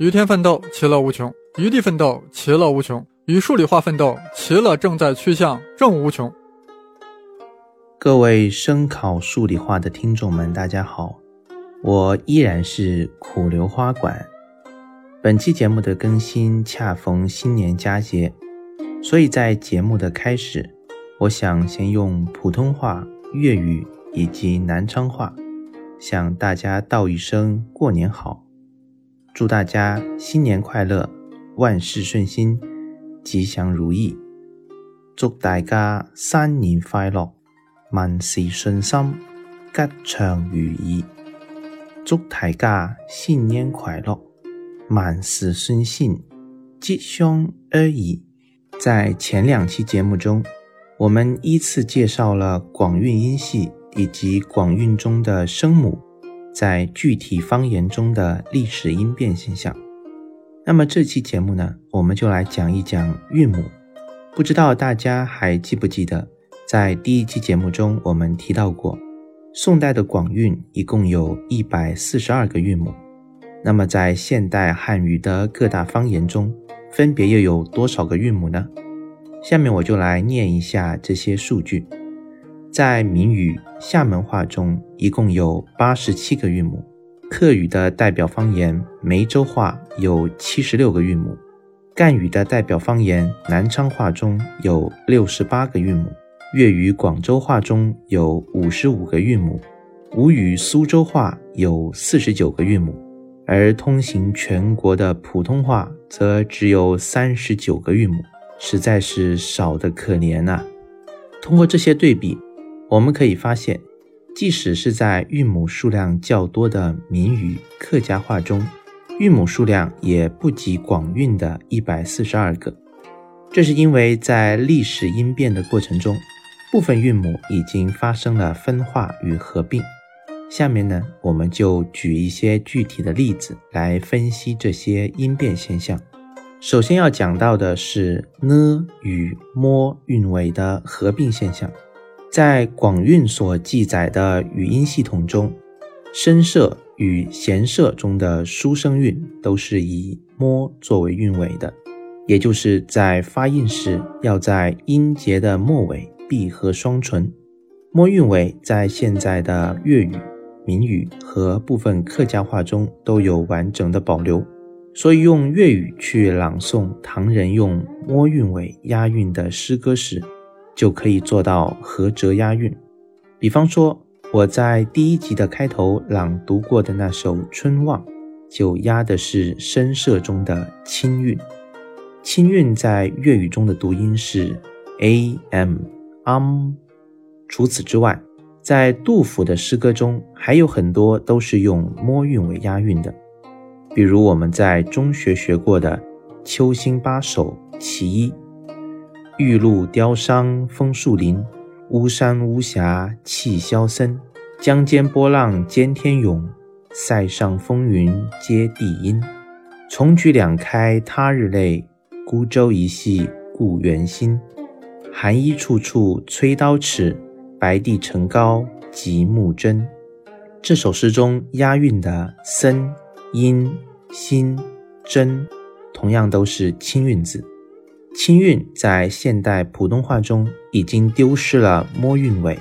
与天奋斗，其乐无穷；与地奋斗，其乐无穷；与数理化奋斗，其乐正在趋向正无穷。各位声考数理化的听众们，大家好，我依然是苦留花馆。本期节目的更新恰逢新年佳节，所以在节目的开始，我想先用普通话、粤语以及南昌话向大家道一声过年好，祝大家新年快乐，万事顺心，吉祥如意。祝大家新年快乐，万事顺心，吉祥如意。祝大家新年快乐。万事顺心，吉祥而已。在前两期节目中，我们依次介绍了广韵音系以及广韵中的声母在具体方言中的历史音变现象。那么这期节目呢，我们就来讲一讲韵母。不知道大家还记不记得，在第一期节目中我们提到过，宋代的广韵一共有一百四十二个韵母。那么，在现代汉语的各大方言中，分别又有多少个韵母呢？下面我就来念一下这些数据。在闽语、厦门话中，一共有八十七个韵母；客语的代表方言梅州话有七十六个韵母；赣语的代表方言南昌话中有六十八个韵母；粤语广州话中有五十五个韵母；吴语苏州话有四十九个韵母。而通行全国的普通话则只有三十九个韵母，实在是少得可怜呐。通过这些对比，我们可以发现，即使是在韵母数量较多的闽语、客家话中，韵母数量也不及广韵的一百四十二个。这是因为在历史音变的过程中，部分韵母已经发生了分化与合并。下面呢，我们就举一些具体的例子来分析这些音变现象。首先要讲到的是呢与么韵尾的合并现象。在广韵所记载的语音系统中，声舍与弦舍中的书声韵都是以摸作为韵尾的，也就是在发音时要在音节的末尾闭合双唇。摸韵尾在现在的粤语。闽语和部分客家话中都有完整的保留，所以用粤语去朗诵唐人用摸韵尾押韵的诗歌时，就可以做到合辙押韵。比方说，我在第一集的开头朗读过的那首《春望》，就押的是声色中的清韵。清韵在粤语中的读音是 a m am。除此之外，在杜甫的诗歌中，还有很多都是用摸韵为押韵的，比如我们在中学学过的《秋兴八首·其一》：“玉露凋伤枫树林，巫山巫峡气萧森。江间波浪兼天涌，塞上风云接地阴。重举两开他日泪，孤舟一系故园心。寒衣处处催刀尺。”白帝城高极目真。这首诗中押韵的森、阴、心、真，同样都是清韵字。清韵在现代普通话中已经丢失了摸韵尾，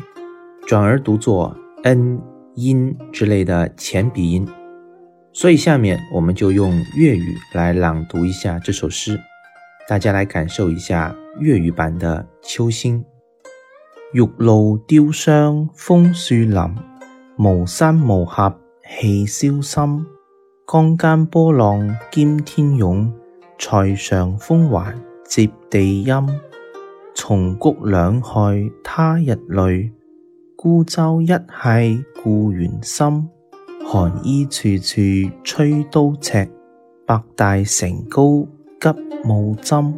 转而读作 n、音之类的前鼻音。所以下面我们就用粤语来朗读一下这首诗，大家来感受一下粤语版的《秋兴》。玉露凋伤枫树林，无山无峡气萧森。江间波浪兼天涌，塞上风环接地阴。松谷两害他日泪，孤舟一系故园心。寒衣处处催刀尺，白帝城高急暮针。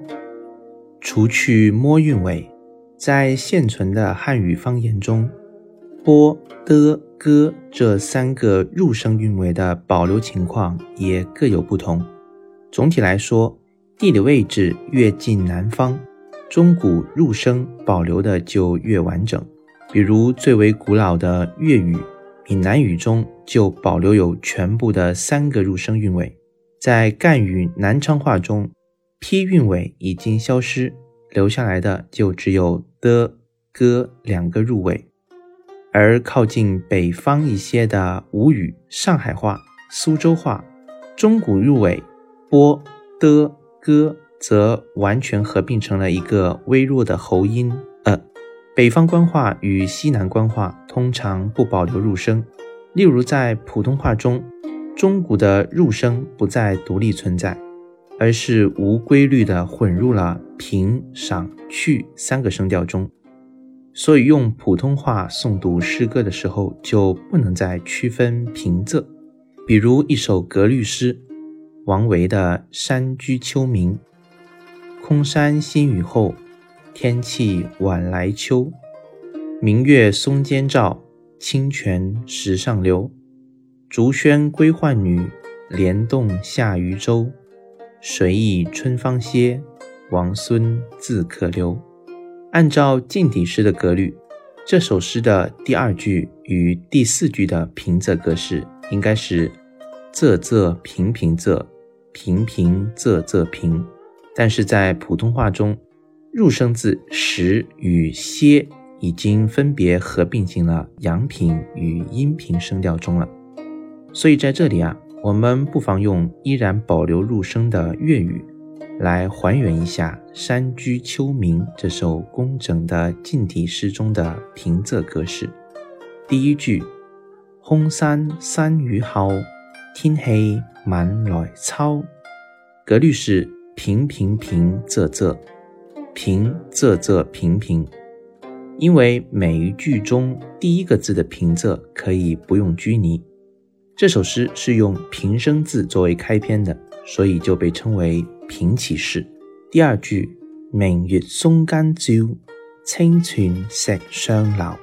除去摸韵尾。在现存的汉语方言中，波、的、歌这三个入声韵尾的保留情况也各有不同。总体来说，地理位置越近南方，中古入声保留的就越完整。比如最为古老的粤语、闽南语中就保留有全部的三个入声韵尾。在赣语南昌话中，p 韵尾已经消失，留下来的就只有的、哥两个入尾。而靠近北方一些的吴语、上海话、苏州话，中古入尾波的、歌，则完全合并成了一个微弱的喉音。呃，北方官话与西南官话通常不保留入声，例如在普通话中。中古的入声不再独立存在，而是无规律地混入了平、上、去三个声调中，所以用普通话诵读诗歌的时候就不能再区分平仄。比如一首格律诗，王维的《山居秋暝》：“空山新雨后，天气晚来秋。明月松间照，清泉石上流。”竹喧归浣女，莲动下渔舟。谁忆春芳歇，王孙自可留。按照近体诗的格律，这首诗的第二句与第四句的平仄格式应该是仄仄平平仄，平平仄仄平。但是在普通话中，入声字时与歇已经分别合并进了阳平与阴平声调中了。所以在这里啊，我们不妨用依然保留入声的粤语来还原一下《山居秋暝》这首工整的近体诗中的平仄格式。第一句“空山新雨后，天气晚来秋”，格律是平平平仄仄平仄仄平平，因为每一句中第一个字的平仄可以不用拘泥。这首诗是用平声字作为开篇的，所以就被称为平起式。第二句“明月松间照，清泉石上流”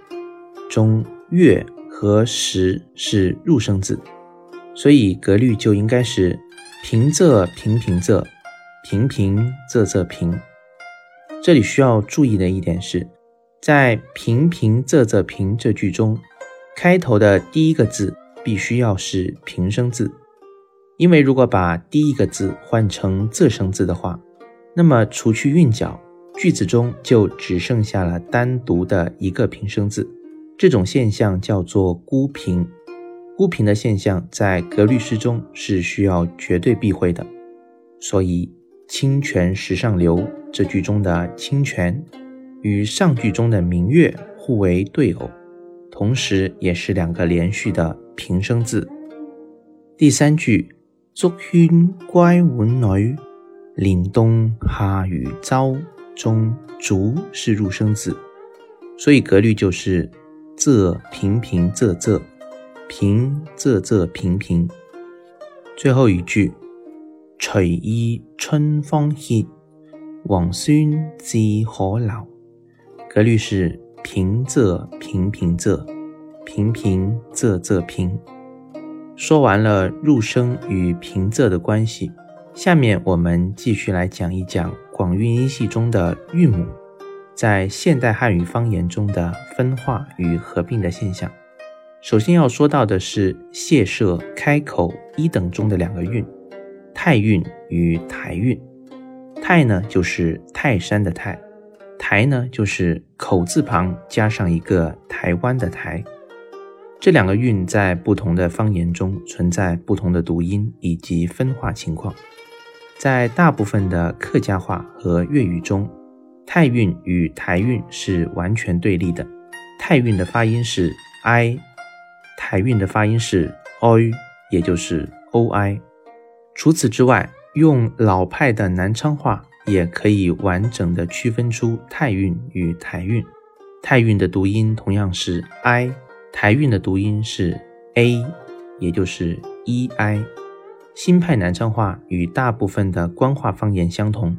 中“月”和“石”是入声字，所以格律就应该是平仄平平仄，平平仄仄平。这里需要注意的一点是，在平平仄仄平这句中，开头的第一个字。必须要是平声字，因为如果把第一个字换成仄声字的话，那么除去韵脚，句子中就只剩下了单独的一个平声字。这种现象叫做孤平。孤平的现象在格律诗中是需要绝对避讳的。所以“清泉石上流”这句中的“清泉”与上句中的“明月”互为对偶，同时也是两个连续的。平声字，第三句“竹喧归浣女，莲动下渔舟”中“竹”是入声字，所以格律就是仄平平仄仄平仄仄平平。最后一句“随意春风歇，王孙自可留”，格律是平仄平平仄。平平仄仄平。说完了入声与平仄的关系，下面我们继续来讲一讲广韵音系中的韵母在现代汉语方言中的分化与合并的现象。首先要说到的是谢舍开口一等中的两个韵，泰韵与台韵。泰呢就是泰山的泰，台呢就是口字旁加上一个台湾的台。这两个韵在不同的方言中存在不同的读音以及分化情况。在大部分的客家话和粤语中，泰韵与台韵是完全对立的。泰韵的发音是 i，台韵的发音是 oi，也就是 oi。除此之外，用老派的南昌话也可以完整的区分出泰韵与台韵。泰韵的读音同样是 i。台韵的读音是 a，也就是 e i。新派南昌话与大部分的官话方言相同，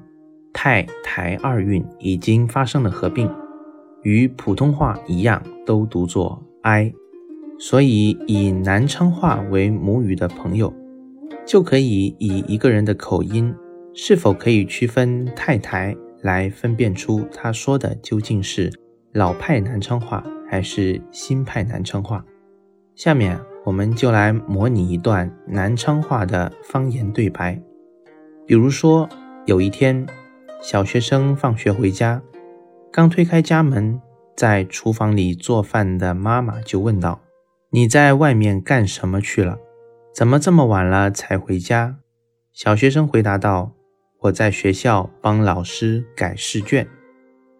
泰台二韵已经发生了合并，与普通话一样都读作 i。所以以南昌话为母语的朋友，就可以以一个人的口音是否可以区分太台来分辨出他说的究竟是老派南昌话。还是新派南昌话。下面我们就来模拟一段南昌话的方言对白。比如说，有一天，小学生放学回家，刚推开家门，在厨房里做饭的妈妈就问道：“你在外面干什么去了？怎么这么晚了才回家？”小学生回答道：“我在学校帮老师改试卷。”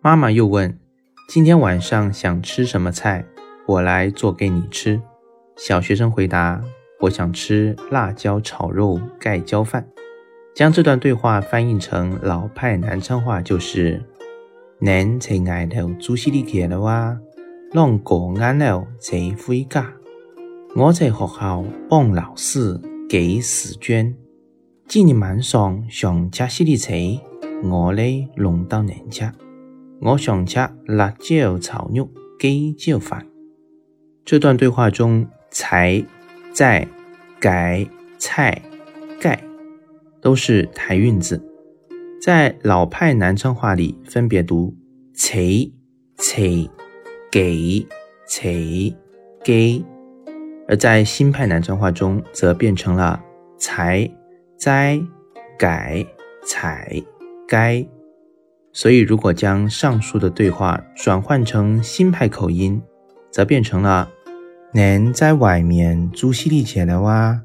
妈妈又问：“今天晚上想吃什么菜？我来做给你吃。”小学生回答：“我想吃辣椒炒肉盖浇饭。”将这段对话翻译成老派南昌话，就是：“恁在外头做西里去了哇，弄过完了才回家。我在学校帮老师改试卷。今日晚上想吃西里菜，我来弄到人家。我想吃辣椒炒肉盖浇饭。”这段对话中，才、在、改、菜、盖。都是台韵字，在老派南昌话里分别读“才”“才”“给”“才”“给”，而在新派南昌话中则变成了“才”“在”“改”“采”“该”。所以，如果将上述的对话转换成新派口音，则变成了“恁在外面做西里去了哇”。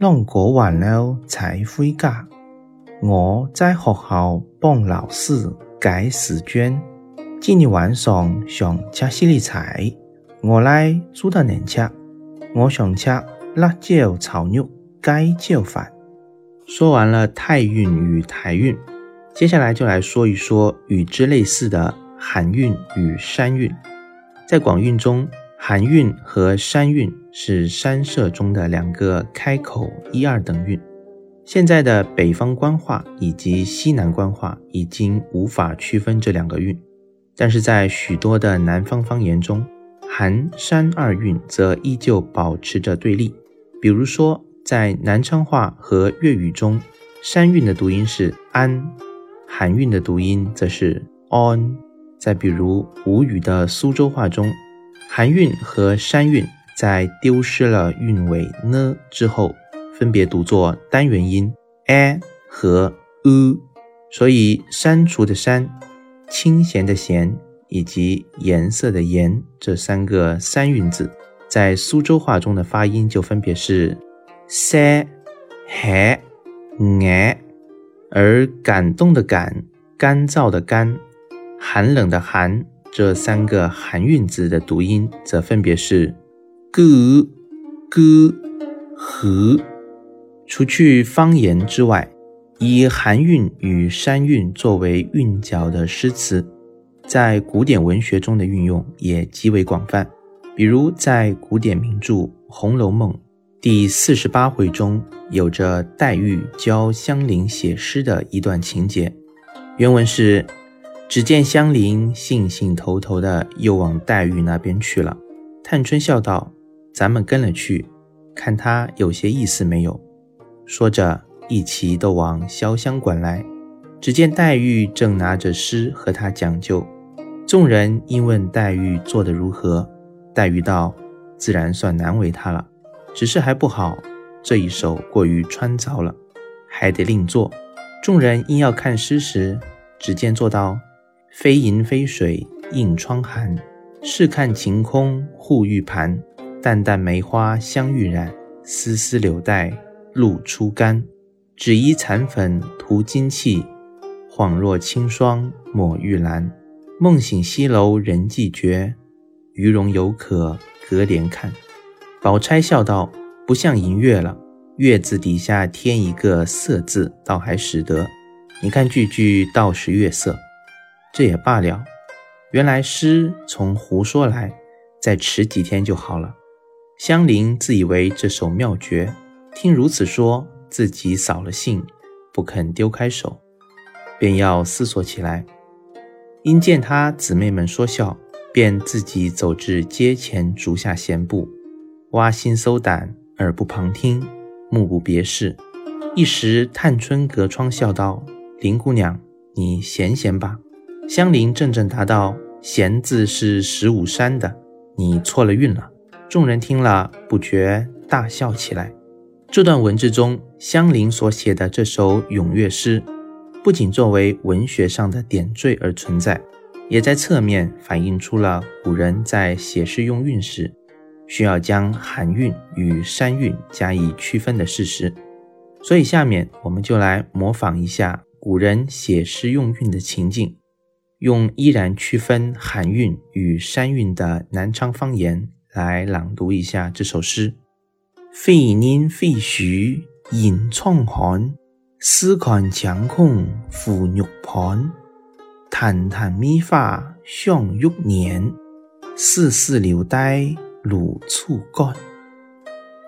弄过完了才回家。我在学校帮老师改试卷。今日晚上想吃西利菜，我来煮到恁吃。我想吃辣椒炒肉盖浇饭。说完了泰韵与台韵，接下来就来说一说与之类似的韩韵与山韵。在广韵中。韩韵和山韵是山社中的两个开口一二等韵。现在的北方官话以及西南官话已经无法区分这两个韵，但是在许多的南方方言中，韩山二韵则依旧保持着对立。比如说，在南昌话和粤语中，山韵的读音是安，韩韵的读音则是 on。再比如吴语的苏州话中。韩韵和山韵在丢失了韵尾呢之后，分别读作单元音 a 和 u，所以删除的删、清闲的闲以及颜色的颜这三个三韵字，在苏州话中的发音就分别是 s、h、a，而感动的感、干燥的干、寒冷的寒。这三个寒韵字的读音则分别是 gu、gu、和。除去方言之外，以韩韵与山韵作为韵脚的诗词，在古典文学中的运用也极为广泛。比如在古典名著《红楼梦》第四十八回中，有着黛玉教香菱写诗的一段情节，原文是。只见香菱兴兴头头的又往黛玉那边去了。探春笑道：“咱们跟了去，看他有些意思没有？”说着，一齐都往潇湘馆来。只见黛玉正拿着诗和他讲究。众人因问黛玉做得如何，黛玉道：“自然算难为他了，只是还不好，这一手过于穿凿了，还得另做。”众人因要看诗时，只见做道。飞银飞水映窗寒，试看晴空护玉盘。淡淡梅花香欲染，丝丝柳带露初干。只疑残粉涂金器，恍若清霜抹玉兰。梦醒西楼人寂绝，余容犹可隔帘看。宝钗笑道：“不像银月了，月字底下添一个色字，倒还使得。你看句句倒是月色。”这也罢了，原来诗从胡说来，再迟几天就好了。香菱自以为这首妙绝，听如此说，自己扫了兴，不肯丢开手，便要思索起来。因见他姊妹们说笑，便自己走至阶前，竹下闲步，挖心搜胆，耳不旁听，目不别视。一时，探春隔窗笑道：“林姑娘，你闲闲吧。”香菱怔怔答道：“闲字是十五山的，你错了韵了。”众人听了不觉大笑起来。这段文字中，香菱所写的这首咏月诗，不仅作为文学上的点缀而存在，也在侧面反映出了古人在写诗用韵时，需要将寒韵与山韵加以区分的事实。所以，下面我们就来模仿一下古人写诗用韵的情境，用依然区分寒韵与山韵的南昌方言来朗读一下这首诗：飞年飞絮迎窗寒，试看墙空复玉盘。潭潭米花香玉年，丝丝柳带露初干。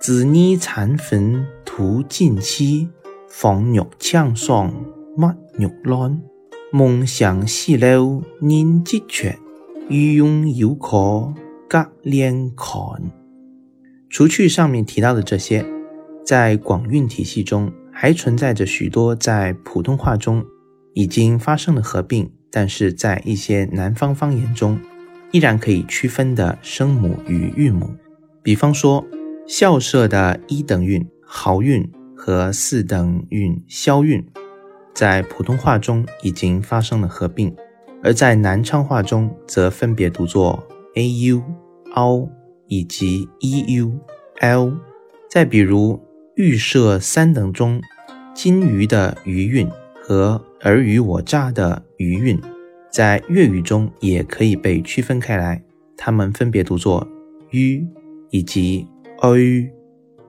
子女残粉图尽期，放玉墙上抹玉兰。梦想西楼人积缺，欲用犹可隔帘看。除去上面提到的这些，在广韵体系中还存在着许多在普通话中已经发生了合并，但是在一些南方方言中依然可以区分的声母与韵母，比方说。校舍的一等韵豪韵和四等韵消韵，在普通话中已经发生了合并，而在南昌话中则分别读作 a u、o 以及 e u、l。再比如预设三等中，金鱼的鱼韵和尔虞我诈的鱼韵，在粤语中也可以被区分开来，它们分别读作 u 以及。哎，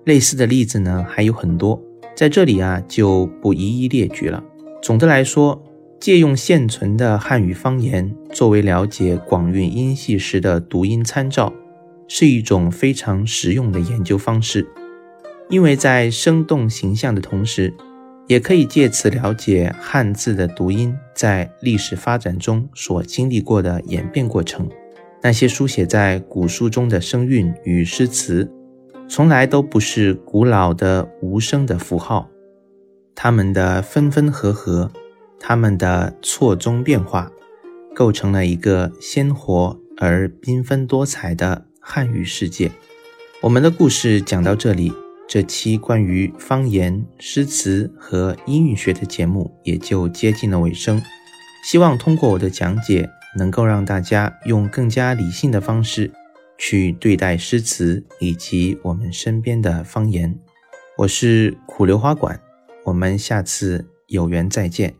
类似的例子呢还有很多，在这里啊就不一一列举了。总的来说，借用现存的汉语方言作为了解广韵音系时的读音参照，是一种非常实用的研究方式。因为在生动形象的同时，也可以借此了解汉字的读音在历史发展中所经历过的演变过程。那些书写在古书中的声韵与诗词。从来都不是古老的无声的符号，它们的分分合合，它们的错综变化，构成了一个鲜活而缤纷多彩的汉语世界。我们的故事讲到这里，这期关于方言、诗词和音韵学的节目也就接近了尾声。希望通过我的讲解，能够让大家用更加理性的方式。去对待诗词以及我们身边的方言。我是苦榴花馆，我们下次有缘再见。